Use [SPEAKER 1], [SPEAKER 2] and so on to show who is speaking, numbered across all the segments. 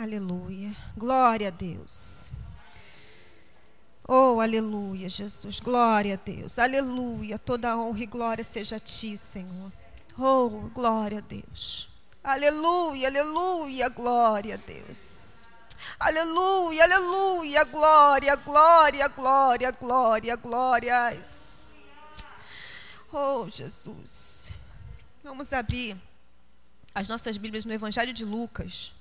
[SPEAKER 1] Aleluia. Glória a Deus. Oh, aleluia, Jesus. Glória a Deus. Aleluia. Toda honra e glória seja a ti, Senhor. Oh, glória a Deus. Aleluia, aleluia, glória a Deus. Aleluia, aleluia, glória, glória, glória, glória, glórias. Oh, Jesus. Vamos abrir as nossas Bíblias no Evangelho de Lucas.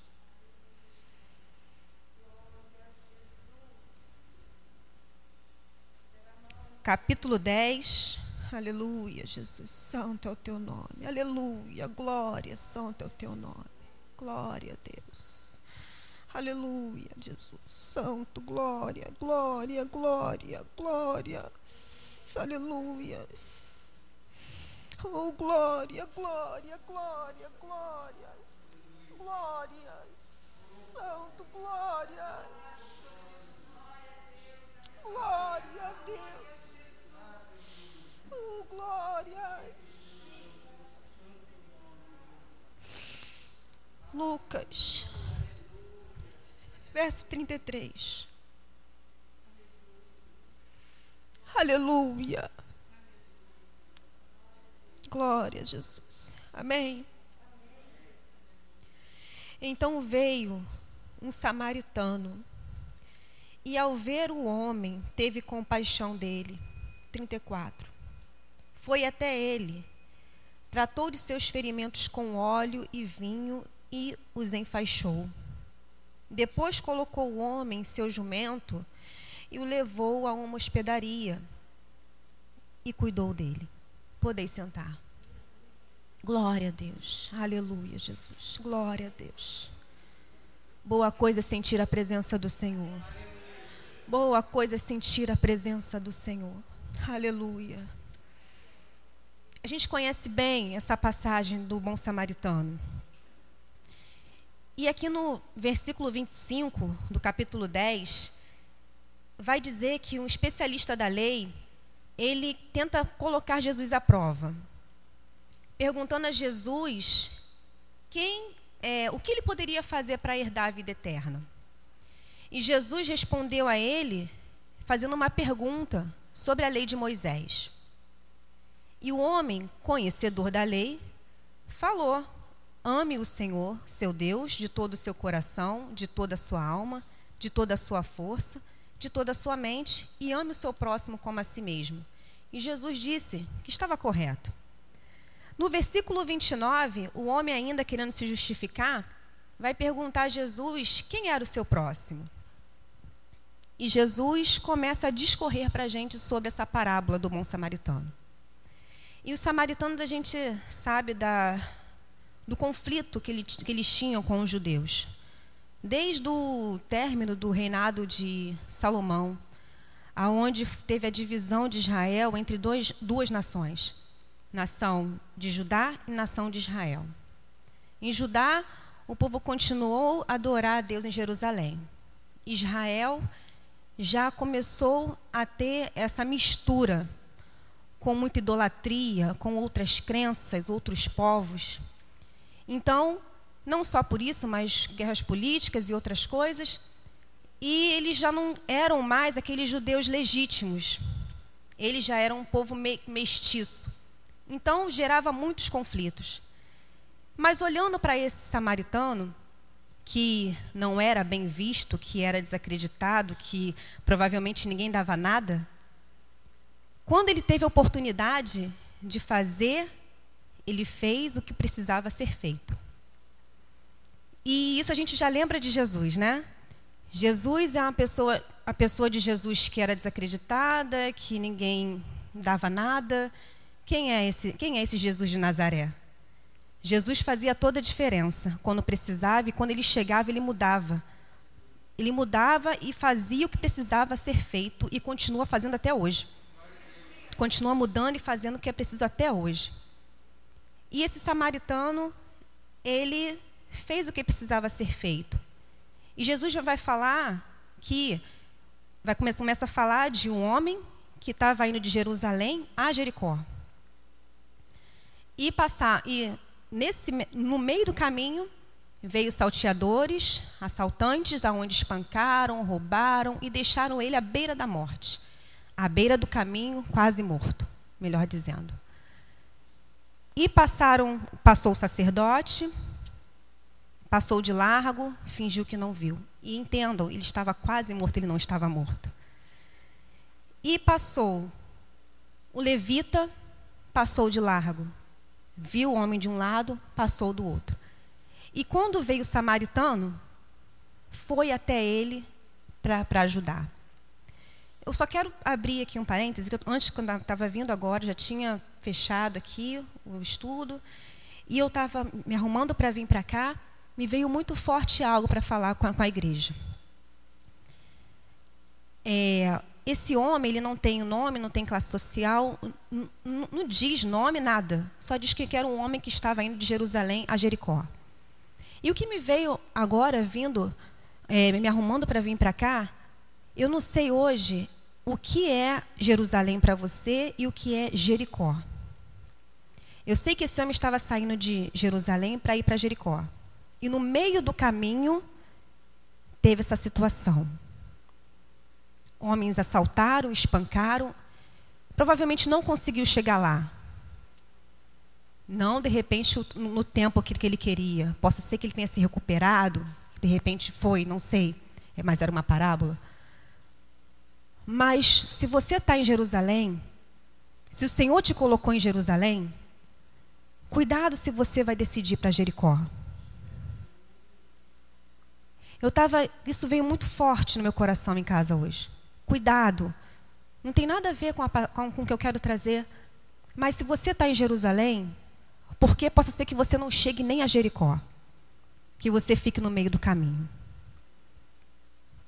[SPEAKER 1] Capítulo 10. Aleluia, Jesus. Santo é o teu nome. Aleluia. Glória, santo é o teu nome. Glória a Deus. Aleluia, Jesus. Santo, glória, glória, glória, glória. Aleluia. Oh, glória, glória, glória, glória. Glórias. Santo, glórias. Glória a Deus. Oh, glórias. Lucas, verso 33. Aleluia. Glória a Jesus. Amém. Então veio um samaritano e, ao ver o homem, teve compaixão dele. 34. Foi até ele, tratou de seus ferimentos com óleo e vinho e os enfaixou. Depois colocou o homem em seu jumento e o levou a uma hospedaria e cuidou dele. Podeis sentar. Glória a Deus. Aleluia, Jesus. Glória a Deus. Boa coisa sentir a presença do Senhor. Boa coisa é sentir a presença do Senhor. Aleluia. A gente conhece bem essa passagem do bom samaritano. E aqui no versículo 25 do capítulo 10, vai dizer que um especialista da lei, ele tenta colocar Jesus à prova, perguntando a Jesus quem, é, o que ele poderia fazer para herdar a vida eterna. E Jesus respondeu a ele fazendo uma pergunta sobre a lei de Moisés. E o homem, conhecedor da lei, falou: Ame o Senhor, seu Deus, de todo o seu coração, de toda a sua alma, de toda a sua força, de toda a sua mente, e ame o seu próximo como a si mesmo. E Jesus disse que estava correto. No versículo 29, o homem, ainda querendo se justificar, vai perguntar a Jesus quem era o seu próximo. E Jesus começa a discorrer para a gente sobre essa parábola do bom samaritano. E os samaritanos, a gente sabe da, do conflito que, ele, que eles tinham com os judeus. Desde o término do reinado de Salomão, aonde teve a divisão de Israel entre dois, duas nações, nação de Judá e nação de Israel. Em Judá, o povo continuou a adorar a Deus em Jerusalém. Israel já começou a ter essa mistura com muita idolatria, com outras crenças, outros povos. Então, não só por isso, mas guerras políticas e outras coisas, e eles já não eram mais aqueles judeus legítimos. Eles já eram um povo mestiço. Então, gerava muitos conflitos. Mas olhando para esse samaritano, que não era bem visto, que era desacreditado, que provavelmente ninguém dava nada, quando ele teve a oportunidade de fazer, ele fez o que precisava ser feito. E isso a gente já lembra de Jesus, né? Jesus é uma pessoa, a pessoa de Jesus que era desacreditada, que ninguém dava nada. Quem é esse, quem é esse Jesus de Nazaré? Jesus fazia toda a diferença. Quando precisava e quando ele chegava, ele mudava. Ele mudava e fazia o que precisava ser feito e continua fazendo até hoje continua mudando e fazendo o que é preciso até hoje. E esse samaritano, ele fez o que precisava ser feito. E Jesus já vai falar que vai começa a falar de um homem que estava indo de Jerusalém a Jericó. E passar e nesse no meio do caminho Veio salteadores, assaltantes, aonde espancaram, roubaram e deixaram ele à beira da morte, à beira do caminho, quase morto, melhor dizendo. E passaram, passou o sacerdote, passou de largo, fingiu que não viu. E entendam, ele estava quase morto, ele não estava morto. E passou o levita, passou de largo. Viu o homem de um lado, passou do outro. E quando veio o samaritano, foi até ele para ajudar. Eu só quero abrir aqui um parêntese, que antes, quando estava vindo agora, já tinha fechado aqui o estudo, e eu estava me arrumando para vir para cá, me veio muito forte algo para falar com a, com a igreja. É, esse homem, ele não tem nome, não tem classe social, não diz nome, nada. Só diz que era um homem que estava indo de Jerusalém a Jericó. E o que me veio agora, vindo, é, me arrumando para vir para cá, eu não sei hoje o que é Jerusalém para você e o que é Jericó. Eu sei que esse homem estava saindo de Jerusalém para ir para Jericó. E no meio do caminho, teve essa situação. Homens assaltaram, espancaram, provavelmente não conseguiu chegar lá. Não, de repente, no tempo que ele queria. Possa ser que ele tenha se recuperado, de repente foi, não sei. É, mas era uma parábola. Mas se você está em Jerusalém, se o Senhor te colocou em Jerusalém, cuidado se você vai decidir para Jericó. Eu estava, isso veio muito forte no meu coração em casa hoje. Cuidado. Não tem nada a ver com, a, com, com o que eu quero trazer. Mas se você está em Jerusalém, porque possa ser que você não chegue nem a Jericó, que você fique no meio do caminho.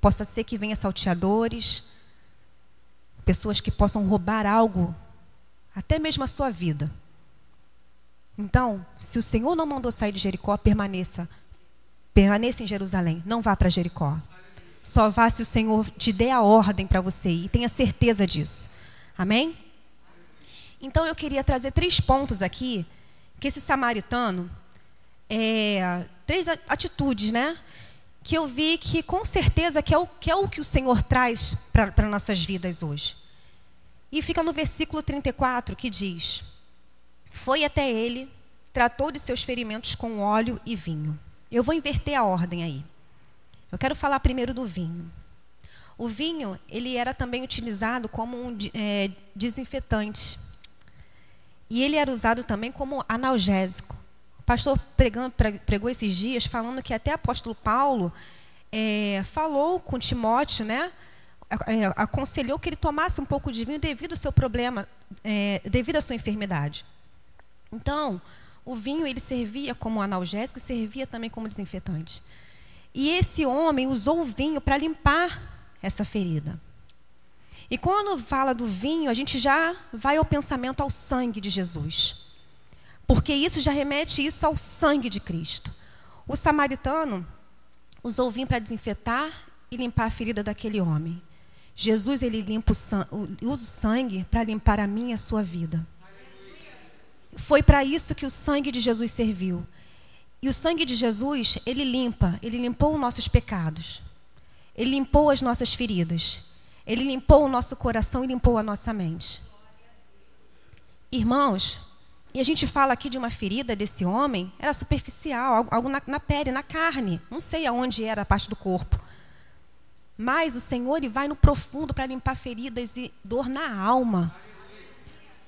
[SPEAKER 1] Possa ser que venha salteadores, pessoas que possam roubar algo, até mesmo a sua vida. Então, se o Senhor não mandou sair de Jericó, permaneça. Permaneça em Jerusalém, não vá para Jericó. Só vá se o Senhor te der a ordem para você ir, tenha certeza disso. Amém? Então eu queria trazer três pontos aqui que esse samaritano, é, três atitudes, né? Que eu vi que com certeza que é o que, é o, que o Senhor traz para nossas vidas hoje. E fica no versículo 34 que diz: Foi até ele, tratou de seus ferimentos com óleo e vinho. Eu vou inverter a ordem aí. Eu quero falar primeiro do vinho. O vinho, ele era também utilizado como um é, desinfetante. E ele era usado também como analgésico. O pastor pregando, pregou esses dias falando que até apóstolo Paulo é, falou com Timóteo, né? É, aconselhou que ele tomasse um pouco de vinho devido ao seu problema, é, devido à sua enfermidade. Então, o vinho ele servia como analgésico e servia também como desinfetante. E esse homem usou o vinho para limpar essa ferida. E quando fala do vinho, a gente já vai ao pensamento ao sangue de Jesus. Porque isso já remete isso ao sangue de Cristo. O samaritano usou vinho para desinfetar e limpar a ferida daquele homem. Jesus ele limpa o sangue, usa o sangue para limpar a minha e a sua vida. Foi para isso que o sangue de Jesus serviu. E o sangue de Jesus, ele limpa, ele limpou os nossos pecados. Ele limpou as nossas feridas. Ele limpou o nosso coração e limpou a nossa mente. Irmãos, e a gente fala aqui de uma ferida desse homem, era superficial, algo na, na pele, na carne. Não sei aonde era a parte do corpo. Mas o Senhor ele vai no profundo para limpar feridas e dor na alma.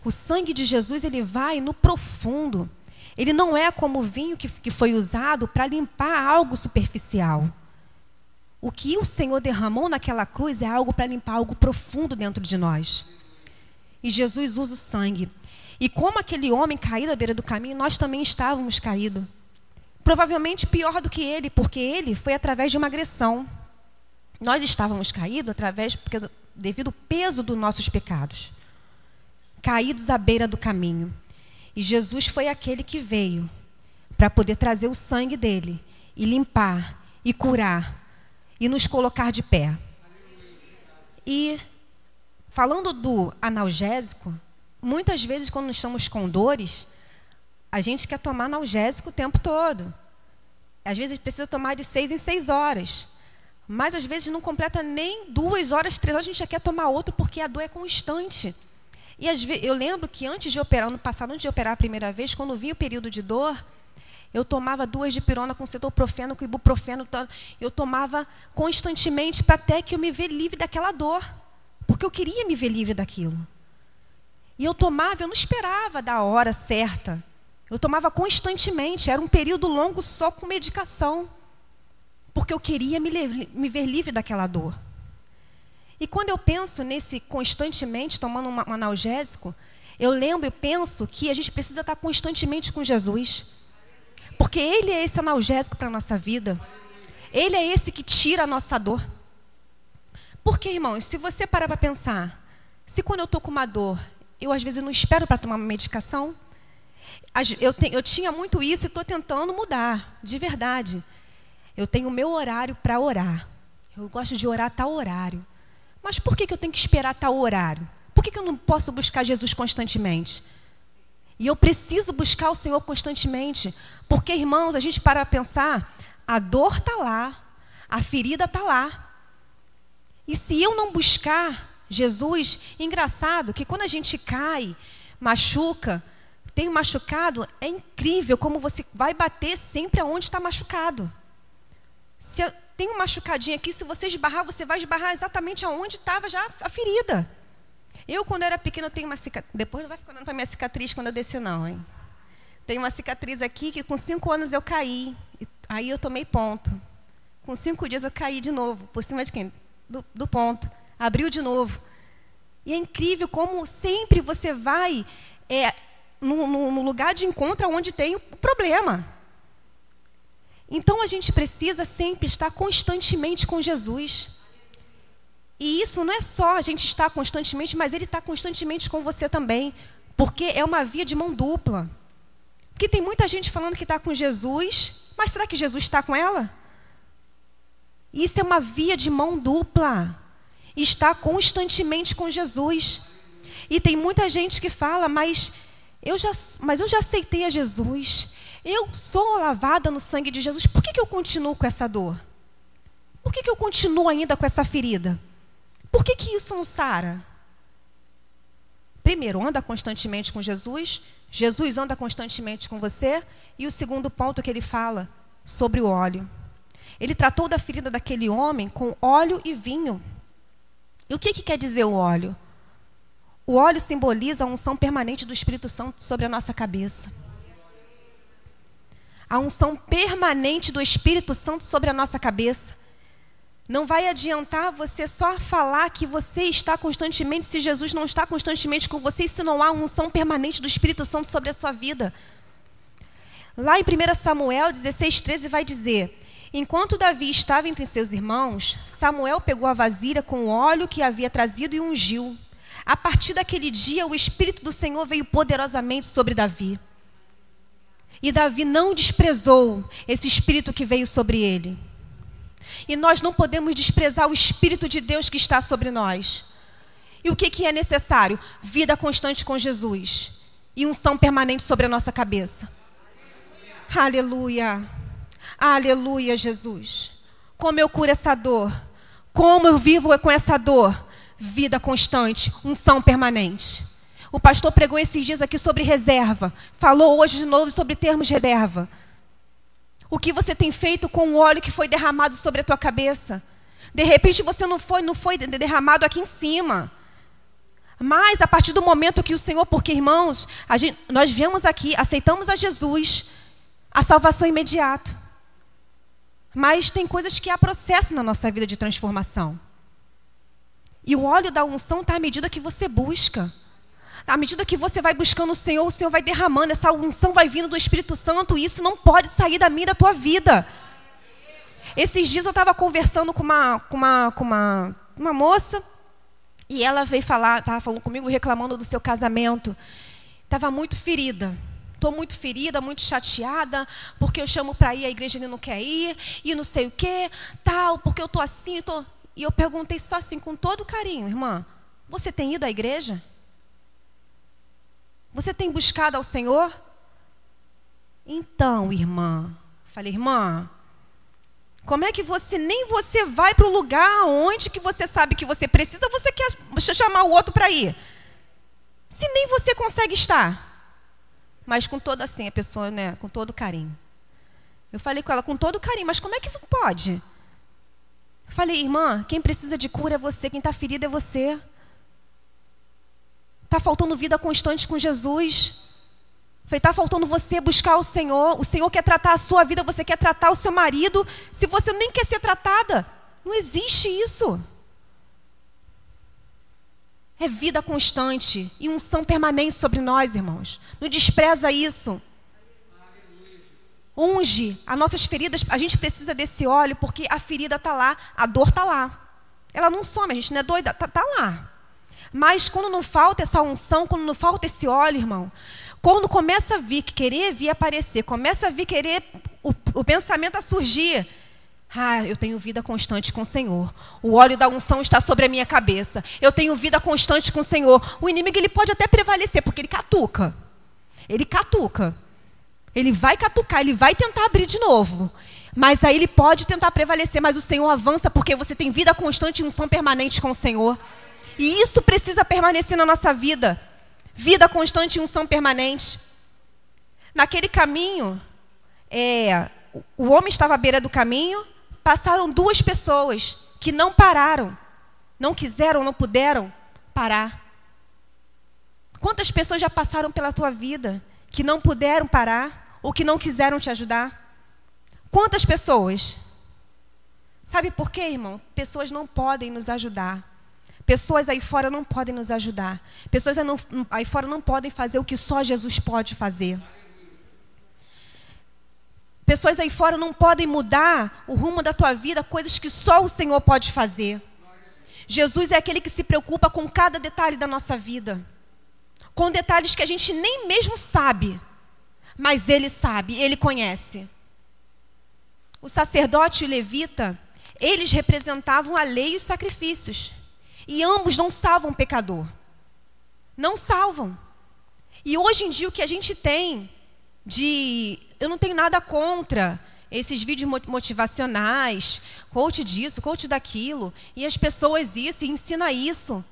[SPEAKER 1] O sangue de Jesus ele vai no profundo. Ele não é como o vinho que, que foi usado para limpar algo superficial. O que o Senhor derramou naquela cruz é algo para limpar algo profundo dentro de nós. E Jesus usa o sangue. E como aquele homem caído à beira do caminho, nós também estávamos caídos. Provavelmente pior do que ele, porque ele foi através de uma agressão. Nós estávamos caídos através porque, devido ao peso dos nossos pecados. Caídos à beira do caminho. E Jesus foi aquele que veio para poder trazer o sangue dele e limpar e curar e nos colocar de pé. E falando do analgésico, muitas vezes quando estamos com dores, a gente quer tomar analgésico o tempo todo. às vezes precisa tomar de seis em seis horas. Mas às vezes não completa nem duas horas, três horas, a gente já quer tomar outro porque a dor é constante. E às vezes, eu lembro que antes de operar, no passado, antes de operar a primeira vez, quando vinha o período de dor, eu tomava duas de pirona com cetoprofeno, com ibuprofeno. Eu tomava constantemente para até que eu me ver livre daquela dor. Porque eu queria me ver livre daquilo. E eu tomava, eu não esperava da hora certa. Eu tomava constantemente. Era um período longo só com medicação. Porque eu queria me, me ver livre daquela dor. E quando eu penso nesse constantemente tomando um analgésico, eu lembro e penso que a gente precisa estar constantemente com Jesus. Porque Ele é esse analgésico para a nossa vida. Ele é esse que tira a nossa dor. Porque, irmãos, se você parar para pensar, se quando eu estou com uma dor, eu às vezes não espero para tomar uma medicação, eu, te, eu tinha muito isso e estou tentando mudar, de verdade. Eu tenho o meu horário para orar. Eu gosto de orar tal horário. Mas por que, que eu tenho que esperar tal horário? Por que, que eu não posso buscar Jesus constantemente? E eu preciso buscar o Senhor constantemente. Porque, irmãos, a gente para pensar, a dor está lá, a ferida está lá. E se eu não buscar Jesus, engraçado que quando a gente cai, machuca, tem machucado, é incrível como você vai bater sempre aonde está machucado. Se eu um machucadinho aqui, se você esbarrar, você vai esbarrar exatamente aonde estava já a ferida. Eu, quando era pequena, tenho uma cicatriz. Depois não vai ficar dando para minha cicatriz quando eu descer, não, hein? Tem uma cicatriz aqui que com cinco anos eu caí. Aí eu tomei ponto. Com cinco dias eu caí de novo. Por cima de quem? Do, do ponto. Abriu de novo. E é incrível como sempre você vai é, no, no, no lugar de encontro onde tem o problema. Então a gente precisa sempre estar constantemente com Jesus. E isso não é só a gente estar constantemente, mas Ele está constantemente com você também. Porque é uma via de mão dupla. Porque tem muita gente falando que está com Jesus, mas será que Jesus está com ela? Isso é uma via de mão dupla. Está constantemente com Jesus. E tem muita gente que fala, mas eu já, mas eu já aceitei a Jesus. Eu sou lavada no sangue de Jesus. Por que, que eu continuo com essa dor? Por que, que eu continuo ainda com essa ferida? Por que, que isso não sara? Primeiro, anda constantemente com Jesus. Jesus anda constantemente com você. E o segundo ponto que ele fala sobre o óleo. Ele tratou da ferida daquele homem com óleo e vinho. E o que, que quer dizer o óleo? O óleo simboliza a unção permanente do Espírito Santo sobre a nossa cabeça. A unção permanente do Espírito Santo sobre a nossa cabeça. Não vai adiantar você só falar que você está constantemente, se Jesus não está constantemente com você, se não há unção permanente do Espírito Santo sobre a sua vida. Lá em 1 Samuel 16, 13 vai dizer: Enquanto Davi estava entre seus irmãos, Samuel pegou a vasilha com o óleo que havia trazido e ungiu. A partir daquele dia, o Espírito do Senhor veio poderosamente sobre Davi. E Davi não desprezou esse Espírito que veio sobre ele. E nós não podemos desprezar o Espírito de Deus que está sobre nós. E o que, que é necessário? Vida constante com Jesus. E unção permanente sobre a nossa cabeça. Aleluia. Aleluia, Jesus. Como eu curo essa dor. Como eu vivo com essa dor. Vida constante, unção permanente. O pastor pregou esses dias aqui sobre reserva. Falou hoje de novo sobre termos reserva. O que você tem feito com o óleo que foi derramado sobre a tua cabeça? De repente você não foi, não foi derramado aqui em cima. Mas a partir do momento que o Senhor, porque irmãos, gente, nós viemos aqui, aceitamos a Jesus, a salvação imediata. Mas tem coisas que há processo na nossa vida de transformação. E o óleo da unção está à medida que você busca. À medida que você vai buscando o Senhor, o Senhor vai derramando, essa unção vai vindo do Espírito Santo, e isso não pode sair da minha da tua vida. Esses dias eu estava conversando com uma, com uma, com uma, uma moça, e ela veio falar, estava falando comigo, reclamando do seu casamento. Estava muito ferida. Estou muito ferida, muito chateada, porque eu chamo para ir, a igreja ele não quer ir, e não sei o quê, tal, porque eu estou assim, tô... E eu perguntei só assim, com todo carinho, irmã, você tem ido à igreja? Você tem buscado ao Senhor? Então, irmã, Falei, irmã, como é que você nem você vai para o lugar onde que você sabe que você precisa, você quer chamar o outro para ir? Se nem você consegue estar. Mas com todo assim, a pessoa, né, com todo carinho. Eu falei com ela com todo carinho, mas como é que pode? Eu falei, irmã, quem precisa de cura é você, quem está ferido é você. Está faltando vida constante com Jesus. Foi está faltando você buscar o Senhor. O Senhor quer tratar a sua vida, você quer tratar o seu marido. Se você nem quer ser tratada, não existe isso. É vida constante e unção permanente sobre nós, irmãos. Não despreza isso. Unge as nossas feridas. A gente precisa desse óleo porque a ferida está lá, a dor está lá. Ela não some, a gente não é doida, está tá lá. Mas quando não falta essa unção, quando não falta esse óleo, irmão, quando começa a vir, querer vir aparecer, começa a vir querer o, o pensamento a surgir. Ah, eu tenho vida constante com o Senhor. O óleo da unção está sobre a minha cabeça. Eu tenho vida constante com o Senhor. O inimigo ele pode até prevalecer, porque ele catuca. Ele catuca. Ele vai catucar, ele vai tentar abrir de novo. Mas aí ele pode tentar prevalecer, mas o Senhor avança porque você tem vida constante e unção permanente com o Senhor. E isso precisa permanecer na nossa vida vida constante e unção permanente. Naquele caminho, é, o homem estava à beira do caminho, passaram duas pessoas que não pararam, não quiseram, não puderam parar. Quantas pessoas já passaram pela tua vida que não puderam parar ou que não quiseram te ajudar? Quantas pessoas? Sabe por quê, irmão? Pessoas não podem nos ajudar Pessoas aí fora não podem nos ajudar. Pessoas aí fora não podem fazer o que só Jesus pode fazer. Pessoas aí fora não podem mudar o rumo da tua vida, coisas que só o Senhor pode fazer. Jesus é aquele que se preocupa com cada detalhe da nossa vida. Com detalhes que a gente nem mesmo sabe, mas ele sabe, ele conhece. O sacerdote e o levita, eles representavam a lei e os sacrifícios. E ambos não salvam o pecador. Não salvam. E hoje em dia o que a gente tem de. Eu não tenho nada contra esses vídeos motivacionais, coach disso, coach daquilo, e as pessoas isso, e ensina isso.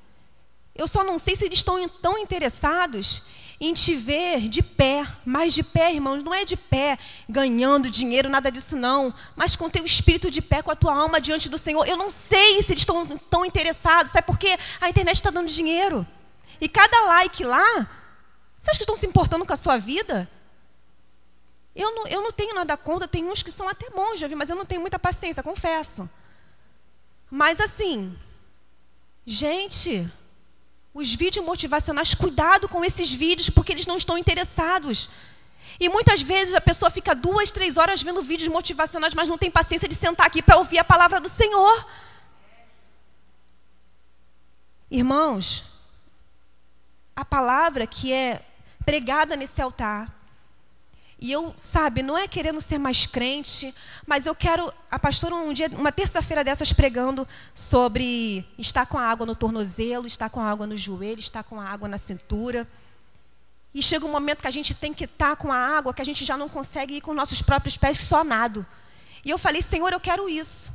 [SPEAKER 1] Eu só não sei se eles estão tão interessados em te ver de pé, mas de pé, irmãos, não é de pé ganhando dinheiro, nada disso não, mas com teu espírito de pé, com a tua alma diante do Senhor. Eu não sei se eles estão tão interessados, sabe por quê? A internet está dando dinheiro. E cada like lá, você acha que estão se importando com a sua vida? Eu não, eu não tenho nada contra, tem uns que são até bons, já vi, mas eu não tenho muita paciência, confesso. Mas assim, gente, os vídeos motivacionais, cuidado com esses vídeos, porque eles não estão interessados. E muitas vezes a pessoa fica duas, três horas vendo vídeos motivacionais, mas não tem paciência de sentar aqui para ouvir a palavra do Senhor. Irmãos, a palavra que é pregada nesse altar, e eu, sabe, não é querendo ser mais crente, mas eu quero. A pastora, um dia, uma terça-feira dessas, pregando sobre estar com a água no tornozelo, estar com a água no joelho, estar com a água na cintura. E chega um momento que a gente tem que estar com a água, que a gente já não consegue ir com nossos próprios pés só nado. E eu falei, Senhor, eu quero isso.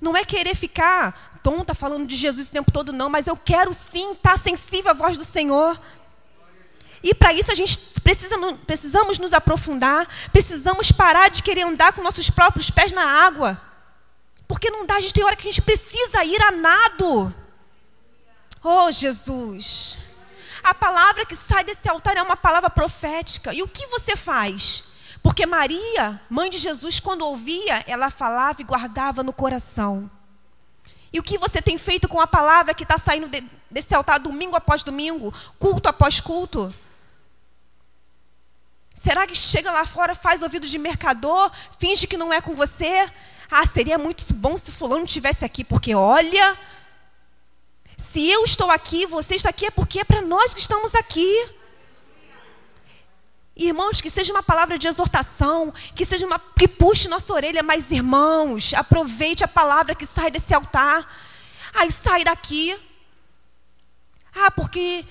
[SPEAKER 1] Não é querer ficar tonta falando de Jesus o tempo todo, não, mas eu quero sim estar sensível à voz do Senhor. E para isso a gente precisa, precisamos nos aprofundar, precisamos parar de querer andar com nossos próprios pés na água. Porque não dá, a gente tem hora que a gente precisa ir a nado. Oh, Jesus. A palavra que sai desse altar é uma palavra profética. E o que você faz? Porque Maria, mãe de Jesus, quando ouvia, ela falava e guardava no coração. E o que você tem feito com a palavra que está saindo desse altar domingo após domingo, culto após culto? Será que chega lá fora, faz ouvido de mercador, finge que não é com você? Ah, seria muito bom se fulano estivesse aqui, porque olha, se eu estou aqui, você está aqui, é porque é para nós que estamos aqui. Irmãos, que seja uma palavra de exortação, que seja uma que puxe nossa orelha, mas irmãos, aproveite a palavra que sai desse altar. Aí sai daqui. Ah, porque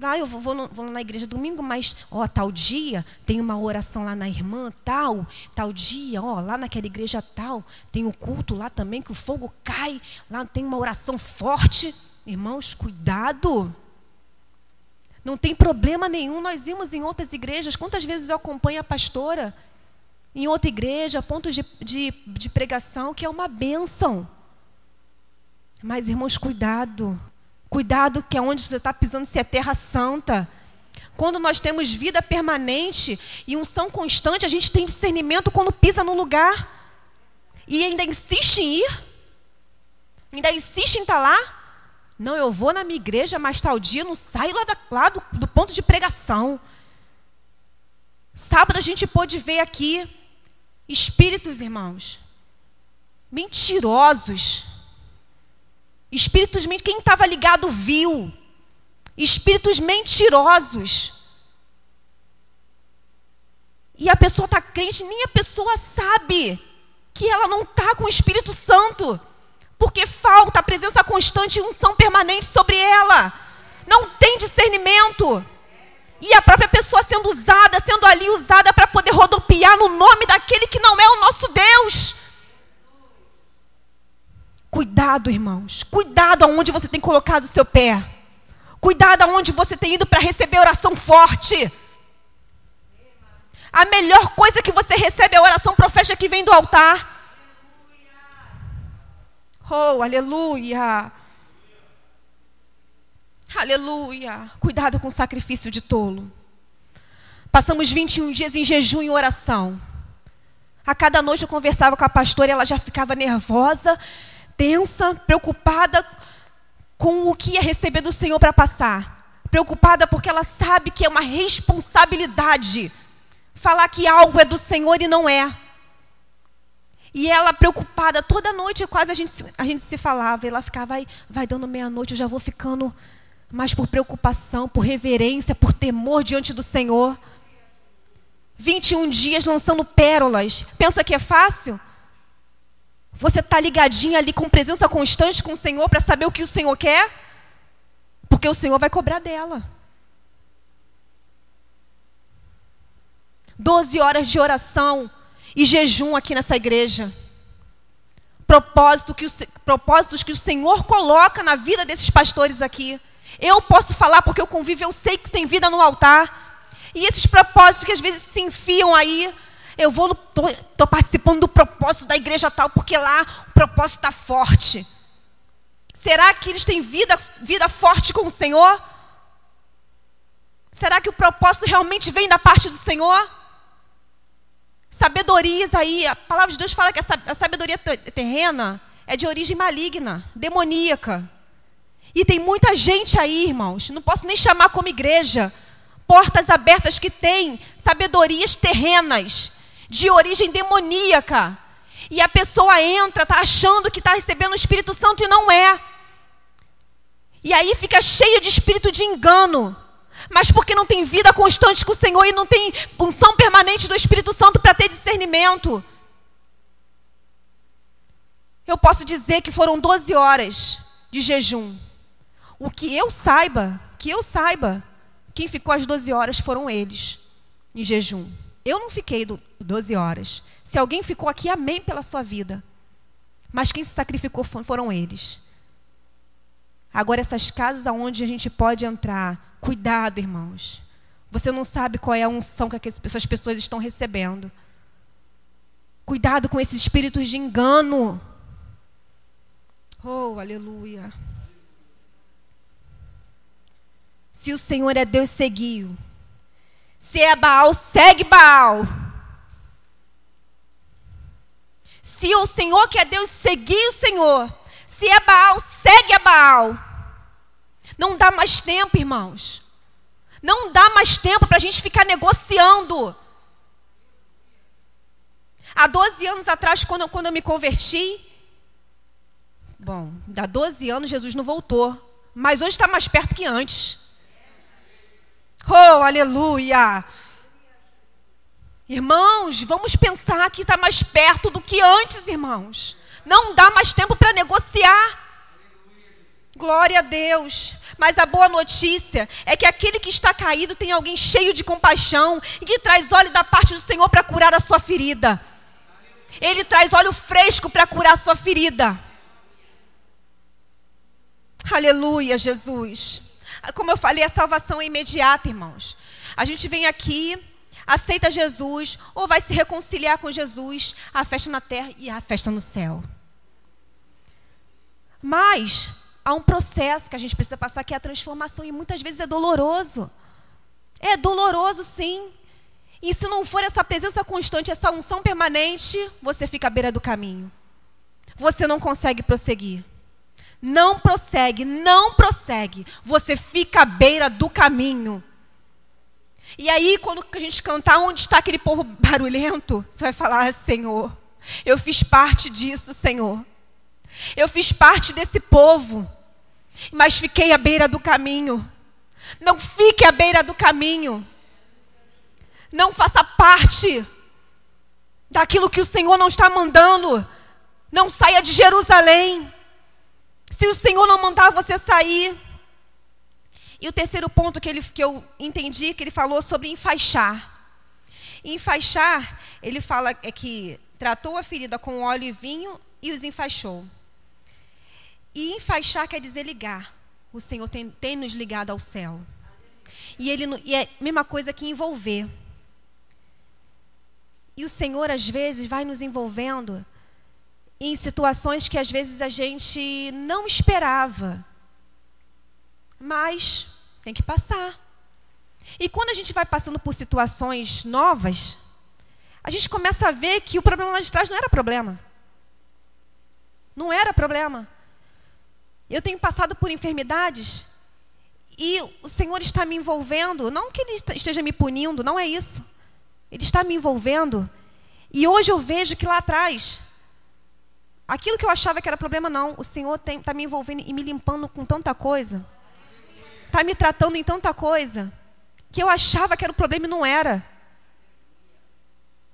[SPEAKER 1] Ah, eu vou, vou, vou, na igreja domingo, mas, ó, tal dia tem uma oração lá na irmã, tal, tal dia, ó, lá naquela igreja tal, tem o um culto lá também, que o fogo cai, lá tem uma oração forte. Irmãos, cuidado. Não tem problema nenhum, nós íamos em outras igrejas. Quantas vezes eu acompanho a pastora em outra igreja, pontos de, de, de pregação, que é uma bênção. Mas, irmãos, cuidado. Cuidado que é onde você está pisando se é terra santa. Quando nós temos vida permanente e unção constante, a gente tem discernimento quando pisa no lugar. E ainda insiste em ir. Ainda insiste em estar tá lá. Não, eu vou na minha igreja, mas tal dia não saio lá, da, lá do, do ponto de pregação. Sábado a gente pôde ver aqui espíritos, irmãos, mentirosos Espíritos, quem estava ligado viu. Espíritos mentirosos. E a pessoa está crente, nem a pessoa sabe que ela não está com o Espírito Santo. Porque falta a presença constante e unção permanente sobre ela. Não tem discernimento. E a própria pessoa sendo usada, sendo ali usada para poder rodopiar no nome daquele que não é o nosso Deus. Cuidado, irmãos. Cuidado aonde você tem colocado o seu pé. Cuidado aonde você tem ido para receber oração forte. A melhor coisa que você recebe é a oração profética que vem do altar. Oh, aleluia. Aleluia. Cuidado com o sacrifício de tolo. Passamos 21 dias em jejum e oração. A cada noite eu conversava com a pastora e ela já ficava nervosa tensa, preocupada com o que ia receber do Senhor para passar. Preocupada porque ela sabe que é uma responsabilidade falar que algo é do Senhor e não é. E ela preocupada, toda noite quase a gente, a gente se falava, e ela ficava, vai, vai dando meia-noite, eu já vou ficando mais por preocupação, por reverência, por temor diante do Senhor. 21 dias lançando pérolas. Pensa que é fácil? Você está ligadinha ali com presença constante com o Senhor para saber o que o Senhor quer? Porque o Senhor vai cobrar dela. Doze horas de oração e jejum aqui nessa igreja. Propósito que o, propósitos que o Senhor coloca na vida desses pastores aqui. Eu posso falar porque eu convivo, eu sei que tem vida no altar. E esses propósitos que às vezes se enfiam aí eu vou, estou participando do propósito da igreja tal, porque lá o propósito está forte. Será que eles têm vida, vida forte com o Senhor? Será que o propósito realmente vem da parte do Senhor? Sabedorias aí, a palavra de Deus fala que a sabedoria terrena é de origem maligna, demoníaca. E tem muita gente aí, irmãos, não posso nem chamar como igreja, portas abertas que têm sabedorias terrenas, de origem demoníaca. E a pessoa entra, está achando que está recebendo o Espírito Santo e não é. E aí fica cheio de espírito de engano. Mas porque não tem vida constante com o Senhor e não tem punção permanente do Espírito Santo para ter discernimento. Eu posso dizer que foram 12 horas de jejum. O que eu saiba, que eu saiba, quem ficou às 12 horas foram eles, em jejum. Eu não fiquei 12 horas. Se alguém ficou aqui, amém pela sua vida. Mas quem se sacrificou foram eles. Agora, essas casas aonde a gente pode entrar, cuidado, irmãos. Você não sabe qual é a unção que essas pessoas estão recebendo. Cuidado com esses espíritos de engano. Oh, aleluia. Se o Senhor é Deus, seguiu. Se é Baal, segue Baal. Se o Senhor que é Deus, seguir o Senhor. Se é Baal, segue a Baal. Não dá mais tempo, irmãos. Não dá mais tempo para a gente ficar negociando. Há 12 anos atrás, quando, quando eu me converti, bom, há 12 anos Jesus não voltou. Mas hoje está mais perto que antes. Oh, aleluia! Irmãos, vamos pensar que está mais perto do que antes, irmãos. Não dá mais tempo para negociar. Glória a Deus. Mas a boa notícia é que aquele que está caído tem alguém cheio de compaixão e que traz óleo da parte do Senhor para curar a sua ferida. Ele traz óleo fresco para curar a sua ferida. Aleluia, Jesus. Como eu falei, a salvação é imediata, irmãos. A gente vem aqui, aceita Jesus, ou vai se reconciliar com Jesus, a festa na terra e a festa no céu. Mas há um processo que a gente precisa passar, que é a transformação, e muitas vezes é doloroso. É doloroso, sim. E se não for essa presença constante, essa unção permanente, você fica à beira do caminho. Você não consegue prosseguir. Não prossegue, não prossegue. Você fica à beira do caminho. E aí, quando a gente cantar onde está aquele povo barulhento, você vai falar: Senhor, eu fiz parte disso, Senhor. Eu fiz parte desse povo, mas fiquei à beira do caminho. Não fique à beira do caminho. Não faça parte daquilo que o Senhor não está mandando. Não saia de Jerusalém. Se o Senhor não mandar você sair. E o terceiro ponto que, ele, que eu entendi, que ele falou sobre enfaixar. Enfaixar, ele fala é que tratou a ferida com óleo e vinho e os enfaixou. E enfaixar quer dizer ligar. O Senhor tem, tem nos ligado ao céu. E, ele, e é a mesma coisa que envolver. E o Senhor, às vezes, vai nos envolvendo em situações que, às vezes, a gente não esperava. Mas tem que passar. E quando a gente vai passando por situações novas, a gente começa a ver que o problema lá de trás não era problema. Não era problema. Eu tenho passado por enfermidades e o Senhor está me envolvendo, não que Ele esteja me punindo, não é isso. Ele está me envolvendo. E hoje eu vejo que lá atrás, aquilo que eu achava que era problema, não. O Senhor está me envolvendo e me limpando com tanta coisa. Está me tratando em tanta coisa. Que eu achava que era o problema e não era.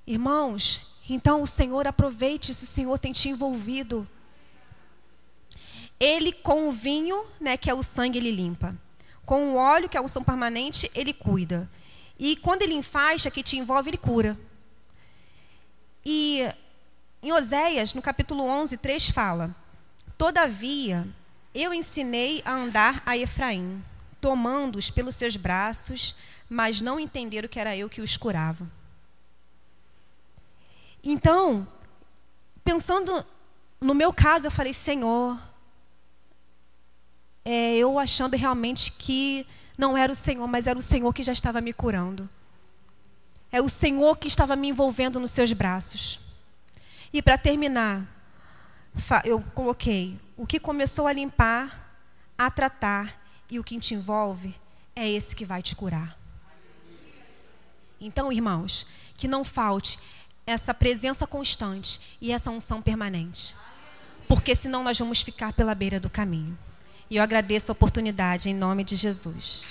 [SPEAKER 1] Irmãos, então o Senhor aproveite se o Senhor tem te envolvido. Ele com o vinho, né, que é o sangue, ele limpa. Com o óleo, que é a unção permanente, ele cuida. E quando ele enfaixa, que te envolve, ele cura. E em Oséias, no capítulo 11, 3 fala: Todavia, eu ensinei a andar a Efraim, tomando-os pelos seus braços, mas não entenderam que era eu que os curava. Então, pensando no meu caso, eu falei: Senhor, é, eu achando realmente que não era o Senhor, mas era o Senhor que já estava me curando. É o Senhor que estava me envolvendo nos seus braços. E para terminar, eu coloquei: o que começou a limpar, a tratar e o que te envolve é esse que vai te curar. Então, irmãos, que não falte essa presença constante e essa unção permanente. Porque senão nós vamos ficar pela beira do caminho. E eu agradeço a oportunidade em nome de Jesus.